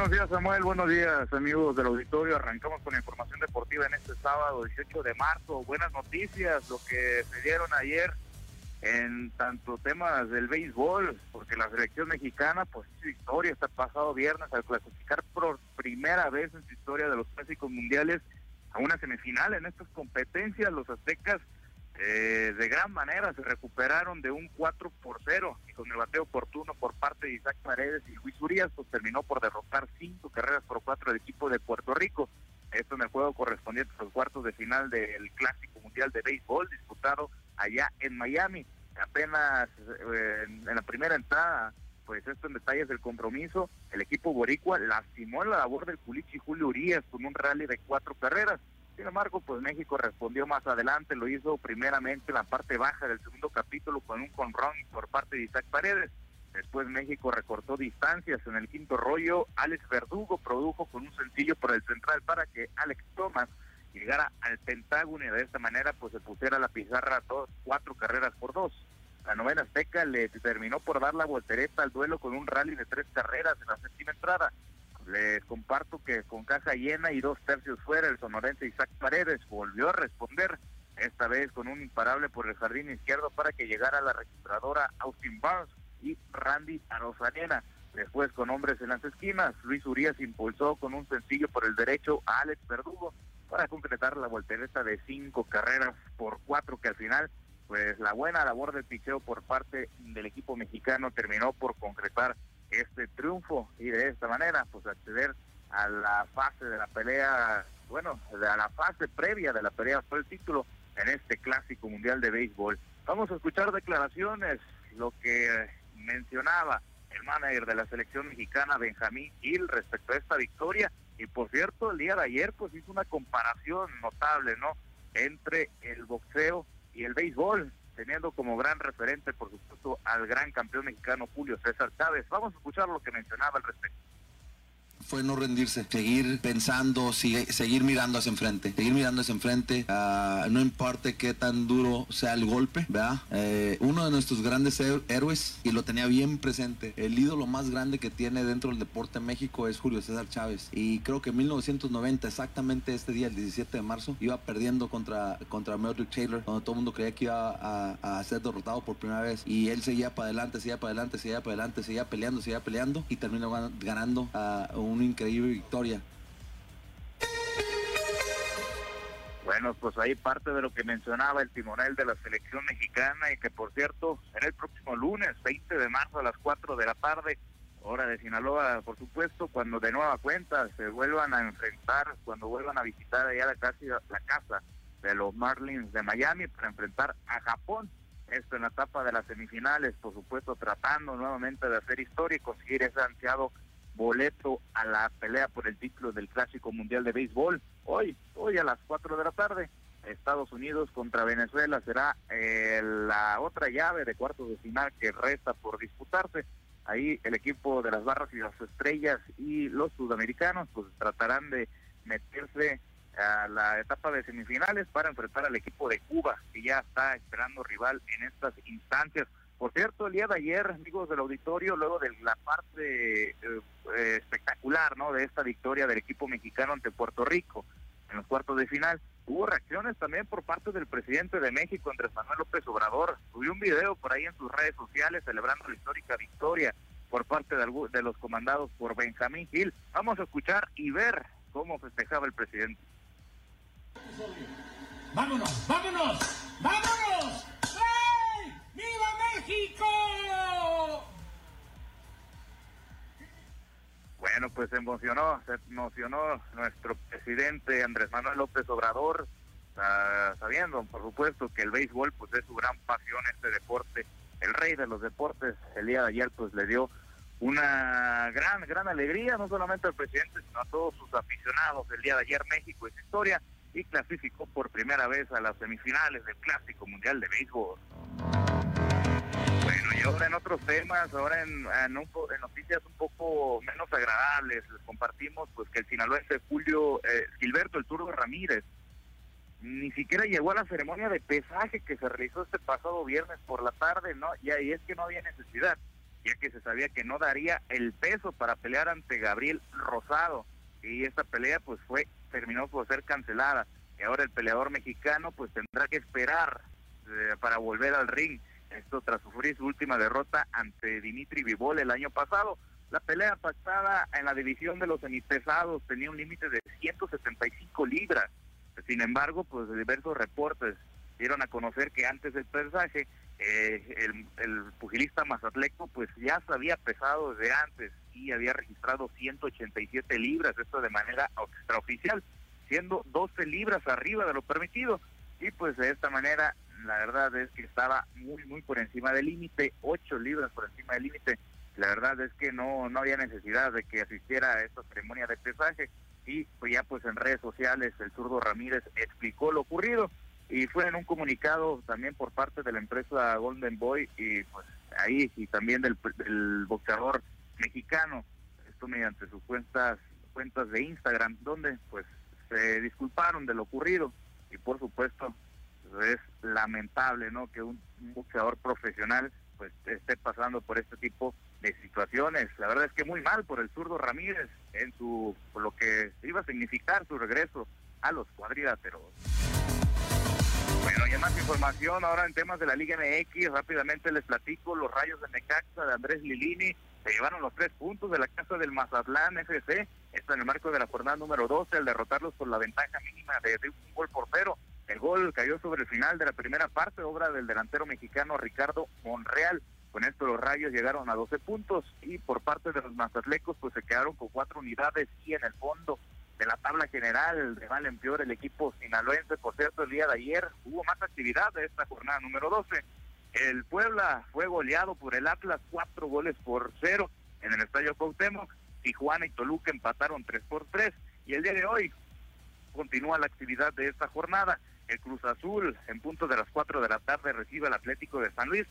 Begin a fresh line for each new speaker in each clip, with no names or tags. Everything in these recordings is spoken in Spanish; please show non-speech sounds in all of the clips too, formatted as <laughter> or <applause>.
buenos días Samuel, buenos días amigos del auditorio. Arrancamos con información deportiva en este sábado 18 de marzo. Buenas noticias, lo que se dieron ayer en tanto temas del béisbol, porque la selección mexicana pues su historia está pasado viernes al clasificar por primera vez en su historia de los clásicos mundiales a una semifinal en estas competencias. Los aztecas eh, de gran manera se recuperaron de un 4 por 0 y con el bateo oportuno por parte de Isaac Paredes y Luis Urias, pues terminó por derrotar cinco carreras por cuatro del equipo de Puerto Rico. Esto en el juego correspondiente a los cuartos de final del Clásico Mundial de Béisbol disputado allá en Miami. Apenas eh, en, la primera entrada, pues esto en detalles del compromiso, el equipo boricua lastimó la labor del Culichi Julio Urias con un rally de cuatro carreras sin embargo, pues México respondió más adelante, lo hizo primeramente en la parte baja del segundo capítulo con un conrón por parte de Isaac Paredes. Después México recortó distancias en el quinto rollo. Alex Verdugo produjo con un sencillo por el central para que Alex Thomas llegara al pentágono y de esta manera pues se pusiera la pizarra dos, cuatro carreras por dos. La novena Azteca le terminó por dar la voltereta al duelo con un rally de tres carreras en la séptima entrada. Les comparto que con caja llena y dos tercios fuera, el sonorense Isaac Paredes volvió a responder, esta vez con un imparable por el jardín izquierdo para que llegara la registradora Austin Barnes y Randy Arozarena. Después, con hombres en las esquinas, Luis Urias impulsó con un sencillo por el derecho a Alex Verdugo para concretar la voltereta de cinco carreras por cuatro que al final, pues la buena labor de picheo por parte del equipo mexicano terminó por concretar este triunfo y de esta manera pues acceder a la fase de la pelea, bueno, a la fase previa de la pelea por el título en este clásico mundial de béisbol. Vamos a escuchar declaraciones, lo que mencionaba el manager de la selección mexicana Benjamín Gil respecto a esta victoria y por cierto el día de ayer pues hizo una comparación notable, ¿no? Entre el boxeo y el béisbol teniendo como gran referente, por supuesto, al gran campeón mexicano Julio César Chávez. Vamos a escuchar lo que mencionaba al respecto
fue no rendirse, seguir pensando, seguir mirando hacia enfrente, seguir mirando hacia enfrente, uh, no importa qué tan duro sea el golpe, ¿verdad? Eh, uno de nuestros grandes héroes, y lo tenía bien presente, el ídolo más grande que tiene dentro del deporte en México es Julio César Chávez. Y creo que en 1990, exactamente este día, el 17 de marzo, iba perdiendo contra, contra Taylor, cuando todo el mundo creía que iba a, ser derrotado por primera vez. Y él seguía para adelante, seguía para adelante, seguía para adelante, seguía peleando, seguía peleando, y terminó ganando a un increíble victoria.
Bueno, pues ahí parte de lo que mencionaba el timonel de la selección mexicana y que por cierto será el próximo lunes 20 de marzo a las 4 de la tarde, hora de Sinaloa, por supuesto, cuando de nueva cuenta se vuelvan a enfrentar, cuando vuelvan a visitar allá la casa, la casa de los Marlins de Miami para enfrentar a Japón. Esto en la etapa de las semifinales, por supuesto, tratando nuevamente de hacer historia y conseguir ese ansiado boleto a la pelea por el título del Clásico Mundial de Béisbol. Hoy, hoy a las 4 de la tarde, Estados Unidos contra Venezuela será eh, la otra llave de cuartos de final que resta por disputarse. Ahí el equipo de las Barras y las Estrellas y los sudamericanos pues tratarán de meterse a la etapa de semifinales para enfrentar al equipo de Cuba, que ya está esperando rival en estas instancias. Por cierto, el día de ayer, amigos del auditorio, luego de la parte eh, eh, espectacular ¿no? de esta victoria del equipo mexicano ante Puerto Rico en los cuartos de final, hubo reacciones también por parte del presidente de México, Andrés Manuel López Obrador. Subió un video por ahí en sus redes sociales celebrando la histórica victoria por parte de, de los comandados por Benjamín Gil. Vamos a escuchar y ver cómo festejaba el presidente.
¡Vámonos! ¡Vámonos! ¡Vámonos!
Bueno, pues se emocionó, se emocionó nuestro presidente Andrés Manuel López Obrador, sabiendo, por supuesto, que el béisbol pues es su gran pasión, este deporte, el rey de los deportes, el día de ayer pues le dio una gran, gran alegría, no solamente al presidente, sino a todos sus aficionados. El día de ayer México es historia y clasificó por primera vez a las semifinales del Clásico Mundial de Béisbol. Y ahora en otros temas, ahora en, noticias un poco menos agradables, les compartimos pues que el sinaloense Julio eh, Gilberto El Turbo Ramírez ni siquiera llegó a la ceremonia de pesaje que se realizó este pasado viernes por la tarde, ¿no? Y ahí es que no había necesidad. ya que se sabía que no daría el peso para pelear ante Gabriel Rosado y esta pelea pues fue terminó por ser cancelada y ahora el peleador mexicano pues tendrá que esperar eh, para volver al ring esto tras sufrir su última derrota ante Dimitri Vivol el año pasado la pelea pasada en la división de los semipesados tenía un límite de 175 libras sin embargo pues diversos reportes dieron a conocer que antes del pesaje eh, el, el, pugilista mazatleco pues ya se había pesado desde antes y había registrado 187 libras, esto de manera extraoficial, siendo 12 libras arriba de lo permitido. Y pues de esta manera, la verdad es que estaba muy, muy por encima del límite, 8 libras por encima del límite. La verdad es que no, no había necesidad de que asistiera a esta ceremonia de pesaje. Y pues ya pues en redes sociales el zurdo Ramírez explicó lo ocurrido y fue en un comunicado también por parte de la empresa Golden Boy y pues ahí y también del, del boxeador mexicano, esto mediante sus cuentas cuentas de Instagram, donde pues se disculparon de lo ocurrido y por supuesto es lamentable no que un, un boxeador profesional pues esté pasando por este tipo de situaciones. La verdad es que muy mal por el zurdo Ramírez en su lo que iba a significar su regreso a los cuadriláteros. Bueno, y más información ahora en temas de la Liga MX, rápidamente les platico, los rayos de Necaxa de Andrés Lilini se llevaron los tres puntos de la casa del Mazatlán FC, esto en el marco de la jornada número 12, al derrotarlos por la ventaja mínima de un gol por cero. Cayó sobre el final de la primera parte, obra del delantero mexicano Ricardo Monreal. Con esto los rayos llegaron a 12 puntos y por parte de los mazatlecos pues se quedaron con cuatro unidades y en el fondo de la tabla general de mal en peor el equipo sinaloense. Por cierto, el día de ayer hubo más actividad de esta jornada número 12. El Puebla fue goleado por el Atlas cuatro goles por cero en el Estadio Cuauhtémoc. Tijuana y Toluca empataron tres por tres y el día de hoy continúa la actividad de esta jornada. El Cruz Azul en punto de las cuatro de la tarde recibe al Atlético de San Luis.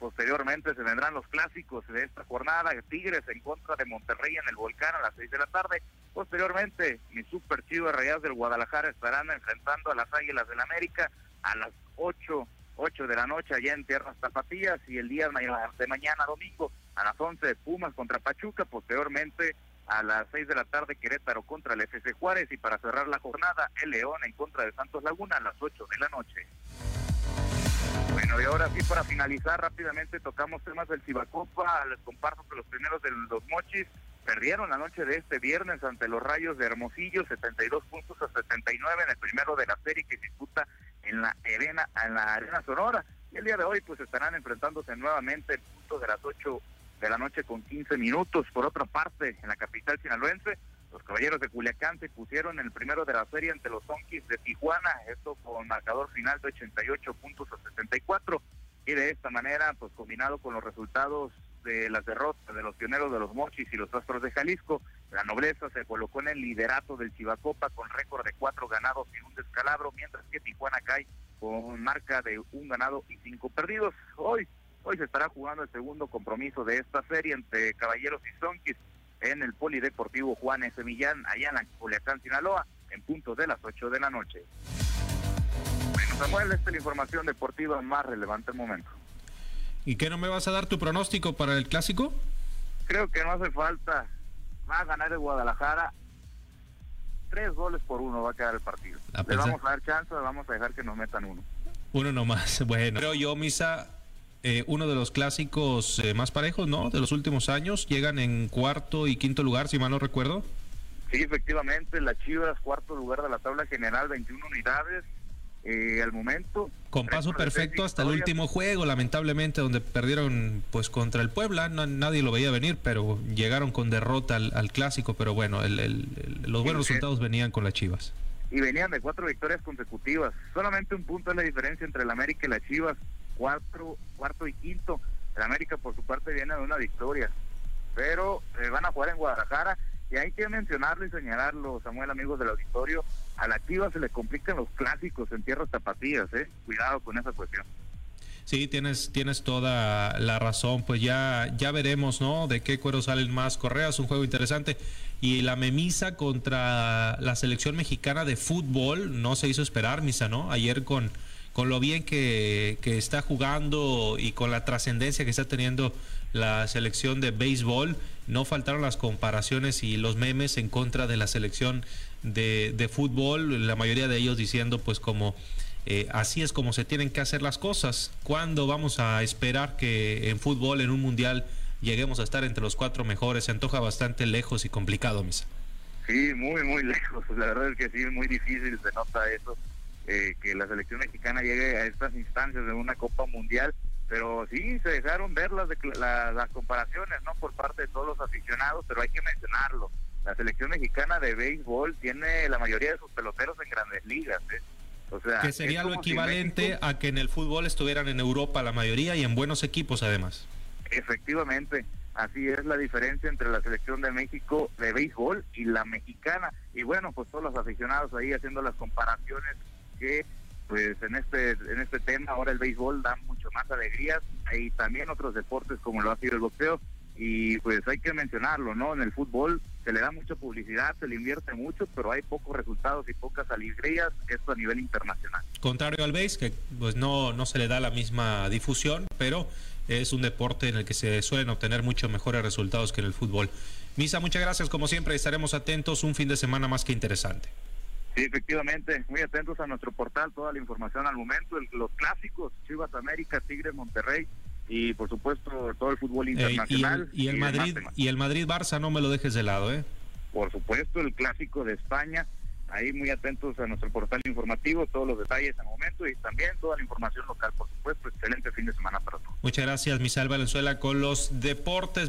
Posteriormente se vendrán los clásicos de esta jornada, Tigres en contra de Monterrey en el Volcán a las seis de la tarde. Posteriormente, mis super chivas Rayadas del Guadalajara estarán enfrentando a las Águilas del América a las ocho, ocho de la noche allá en Tierras Tapatías y el día de mañana domingo a las once Pumas contra Pachuca, posteriormente a las seis de la tarde Querétaro contra el FC Juárez y para cerrar la jornada el León en contra de Santos Laguna a las ocho de la noche. Bueno, y ahora sí, para finalizar rápidamente, tocamos temas del Cibacopa. Les comparto que los primeros de los Mochis perdieron la noche de este viernes ante los Rayos de Hermosillo, 72 puntos a 79 en el primero de la serie que disputa en la arena, en la arena Sonora. Y el día de hoy, pues estarán enfrentándose nuevamente en punto de las 8 de la noche con 15 minutos. Por otra parte, en la capital sinaloense, los caballeros de Culiacán se pusieron el primero de la serie ante los Zonkis de Tijuana, esto con marcador final de 88 puntos a 74. Y de esta manera, pues combinado con los resultados de las derrotas de los pioneros de los Mochis y los Astros de Jalisco, la nobleza se colocó en el liderato del Chivacopa con récord de cuatro ganados y un descalabro, mientras que Tijuana cae con marca de un ganado y cinco perdidos. Hoy, hoy se estará jugando el segundo compromiso de esta serie entre Caballeros y Zonkis en el Polideportivo Juan S. Millán, allá en la Culiacán, Sinaloa, en punto de las 8 de la noche. Bueno, Samuel, esta es la información deportiva más relevante al momento.
¿Y qué no me vas a dar tu pronóstico para el clásico?
Creo que no hace falta. Va a ganar el Guadalajara. Tres goles por uno va a quedar el partido.
A
Le vamos a dar chance, le vamos a dejar que nos metan uno.
Uno nomás. <laughs> Bueno, pero yo, Misa, eh, uno de los clásicos eh, más parejos, ¿no? De los últimos años. Llegan en cuarto y quinto lugar, si mal no recuerdo.
Sí, efectivamente, las Chivas, cuarto lugar de la tabla general, 21 unidades. Eh, al momento.
Con paso perfecto hasta el último juego, lamentablemente, donde perdieron pues contra el Puebla. No- nadie lo veía venir, pero llegaron con derrota al, al clásico. Pero bueno, el- el- el- los buenos
Sí,
resultados venían con las Chivas.
y venían de cuatro victorias consecutivas. Solamente un punto es la diferencia entre el América y las Chivas, cuatro, cuarto y quinto. El América por su parte viene de una victoria, pero eh, van a jugar en Guadalajara y hay que mencionarlo y señalarlo, Samuel, amigos del auditorio, a la Chivas se le complican los clásicos en tierras tapatías, ¿eh? Cuidado con esa cuestión.
Sí, tienes, tienes toda la razón. Pues ya, ya veremos, ¿no? De qué cuero salen más correas. Un juego interesante. Y la memisa contra la selección mexicana de fútbol no se hizo esperar, Misa, ¿no? Ayer con, con lo bien que, que está jugando y con la trascendencia que está teniendo la selección de béisbol. No faltaron las comparaciones y los memes en contra de la selección de, de fútbol, la mayoría de ellos diciendo pues como eh, así es como se tienen que hacer las cosas. ¿Cuándo vamos a esperar que en fútbol, en un mundial, lleguemos a estar entre los cuatro mejores? Se antoja bastante lejos y complicado, Misa.
Sí, muy, muy lejos. La verdad es que sí, es muy difícil, se nota eso, eh, que la selección mexicana llegue a estas instancias de una Copa Mundial. Pero sí, se dejaron ver las, las comparaciones, ¿no? Por parte de todos los aficionados, pero hay que mencionarlo. La selección mexicana de béisbol tiene la mayoría de sus peloteros en grandes ligas, ¿eh?
que sería lo equivalente a que en el fútbol estuvieran en Europa la mayoría y en buenos equipos además.
Efectivamente, así es la diferencia entre la selección de México de béisbol y la mexicana. Y bueno, pues todos los aficionados ahí haciendo las comparaciones que pues en este en este tema ahora el béisbol da mucho más alegrías y también otros deportes como lo ha sido el boxeo y pues hay que mencionarlo, ¿no? En el fútbol se le da mucha publicidad, se le invierte mucho, pero hay pocos resultados y pocas alegrías, esto a nivel internacional.
Contrario al base, que pues no, no se le da la misma difusión, pero es un deporte en el que se suelen obtener muchos mejores resultados que en el fútbol. Misa, muchas gracias, como siempre, estaremos atentos, un fin de semana más que interesante.
Sí, efectivamente, muy atentos a nuestro portal, toda la información al momento, los clásicos, Chivas América, Tigres Monterrey, y por supuesto todo el fútbol internacional.
y, el, Madrid y el Madrid Barça no me lo dejes de lado, ¿eh?
Por supuesto, el clásico de España. Ahí muy atentos a nuestro portal informativo, todos los detalles al momento y también toda la información local, por supuesto. Excelente fin de semana para todos.
Muchas gracias, Misael Valenzuela, con los deportes.